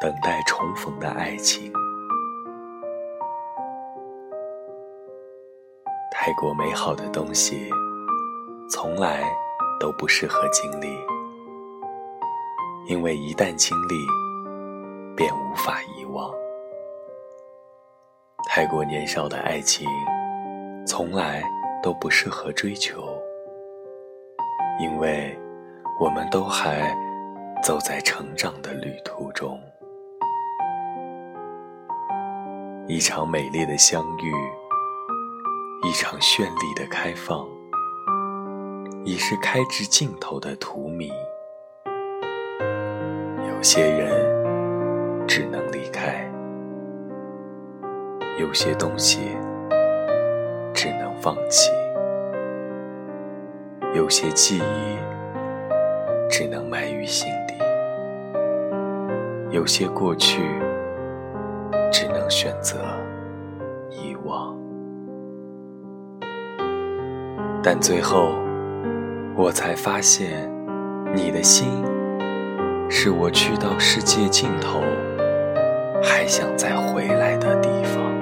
等待重逢的爱情。太过美好的东西，从来都不适合经历，因为一旦经历，便无法遗忘。太过年少的爱情，从来都不适合追求，因为我们都还走在成长的旅途中。一场美丽的相遇，一场绚丽的开放，已是开至尽头的荼蘼。有些人只能离开，有些东西只能放弃，有些记忆只能埋于心底，有些过去。选择遗忘，但最后我才发现，你的心是我去到世界尽头还想再回来的地方。